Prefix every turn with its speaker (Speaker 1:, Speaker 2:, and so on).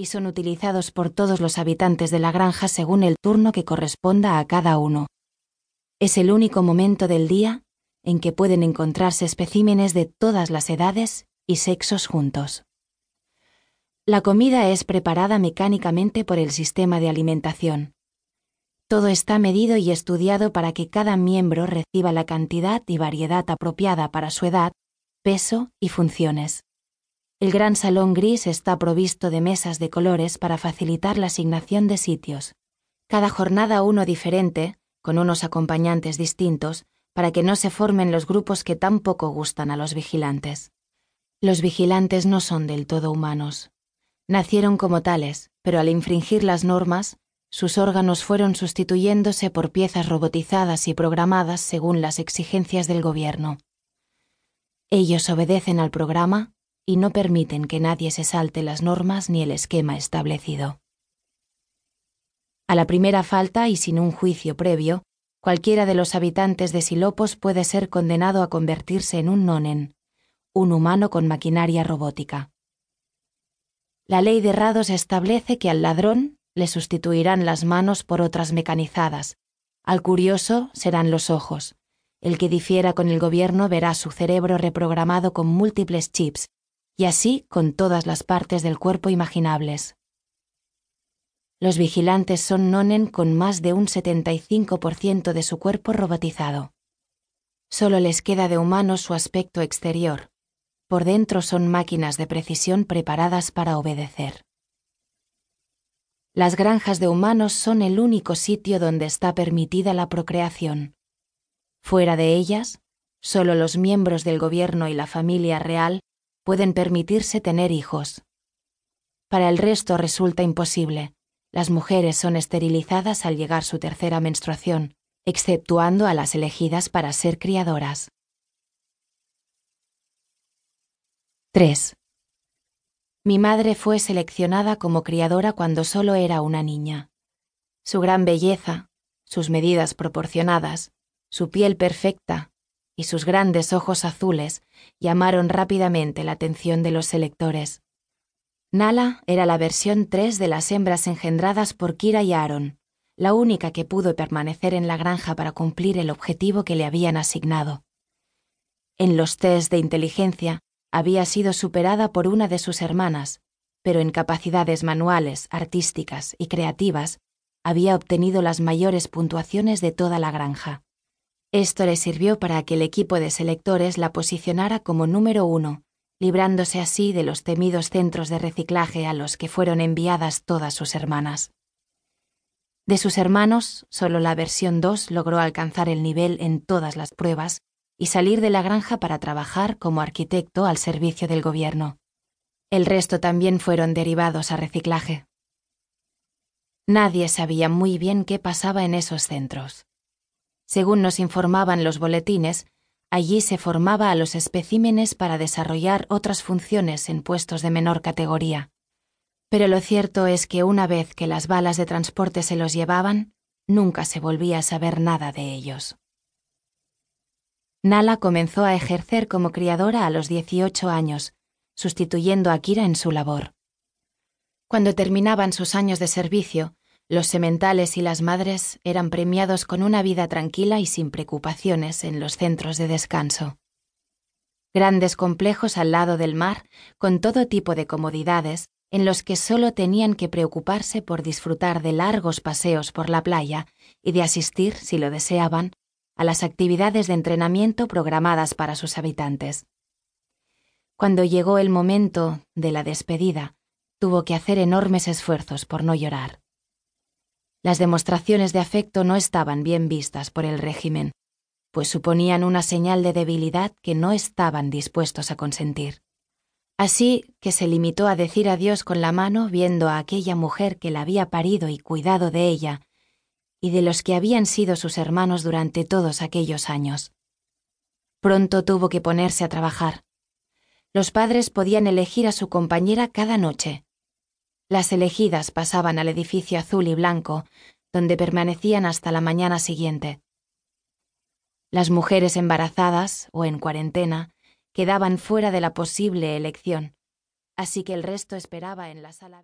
Speaker 1: y son utilizados por todos los habitantes de la granja según el turno que corresponda a cada uno. Es el único momento del día en que pueden encontrarse especímenes de todas las edades y sexos juntos. La comida es preparada mecánicamente por el sistema de alimentación. Todo está medido y estudiado para que cada miembro reciba la cantidad y variedad apropiada para su edad, peso y funciones. El gran salón gris está provisto de mesas de colores para facilitar la asignación de sitios. Cada jornada uno diferente, con unos acompañantes distintos, para que no se formen los grupos que tan poco gustan a los vigilantes. Los vigilantes no son del todo humanos. Nacieron como tales, pero al infringir las normas, sus órganos fueron sustituyéndose por piezas robotizadas y programadas según las exigencias del gobierno. Ellos obedecen al programa y no permiten que nadie se salte las normas ni el esquema establecido. A la primera falta y sin un juicio previo, cualquiera de los habitantes de Silopos puede ser condenado a convertirse en un nonen, un humano con maquinaria robótica. La ley de Rados establece que al ladrón le sustituirán las manos por otras mecanizadas. Al curioso serán los ojos. El que difiera con el gobierno verá su cerebro reprogramado con múltiples chips, y así con todas las partes del cuerpo imaginables. Los vigilantes son nonen con más de un 75% de su cuerpo robotizado. Solo les queda de humano su aspecto exterior. Por dentro son máquinas de precisión preparadas para obedecer. Las granjas de humanos son el único sitio donde está permitida la procreación. Fuera de ellas, solo los miembros del gobierno y la familia real pueden permitirse tener hijos. Para el resto resulta imposible. Las mujeres son esterilizadas al llegar su tercera menstruación, exceptuando a las elegidas para ser criadoras. 3. Mi madre fue seleccionada como criadora cuando solo era una niña. Su gran belleza, sus medidas proporcionadas, su piel perfecta y sus grandes ojos azules llamaron rápidamente la atención de los selectores. Nala era la versión 3 de las hembras engendradas por Kira y Aaron, la única que pudo permanecer en la granja para cumplir el objetivo que le habían asignado. En los test de inteligencia, había sido superada por una de sus hermanas, pero en capacidades manuales, artísticas y creativas había obtenido las mayores puntuaciones de toda la granja. Esto le sirvió para que el equipo de selectores la posicionara como número uno, librándose así de los temidos centros de reciclaje a los que fueron enviadas todas sus hermanas. De sus hermanos, solo la versión 2 logró alcanzar el nivel en todas las pruebas y salir de la granja para trabajar como arquitecto al servicio del gobierno. El resto también fueron derivados a reciclaje. Nadie sabía muy bien qué pasaba en esos centros. Según nos informaban los boletines, allí se formaba a los especímenes para desarrollar otras funciones en puestos de menor categoría. Pero lo cierto es que una vez que las balas de transporte se los llevaban, nunca se volvía a saber nada de ellos. Nala comenzó a ejercer como criadora a los 18 años, sustituyendo a Kira en su labor. Cuando terminaban sus años de servicio, los sementales y las madres eran premiados con una vida tranquila y sin preocupaciones en los centros de descanso. Grandes complejos al lado del mar, con todo tipo de comodidades, en los que solo tenían que preocuparse por disfrutar de largos paseos por la playa y de asistir, si lo deseaban, a las actividades de entrenamiento programadas para sus habitantes. Cuando llegó el momento de la despedida, tuvo que hacer enormes esfuerzos por no llorar. Las demostraciones de afecto no estaban bien vistas por el régimen, pues suponían una señal de debilidad que no estaban dispuestos a consentir. Así que se limitó a decir adiós con la mano viendo a aquella mujer que la había parido y cuidado de ella y de los que habían sido sus hermanos durante todos aquellos años. Pronto tuvo que ponerse a trabajar. Los padres podían elegir a su compañera cada noche. Las elegidas pasaban al edificio azul y blanco, donde permanecían hasta la mañana siguiente. Las mujeres embarazadas o en cuarentena quedaban fuera de la posible elección, así que el resto esperaba en la sala.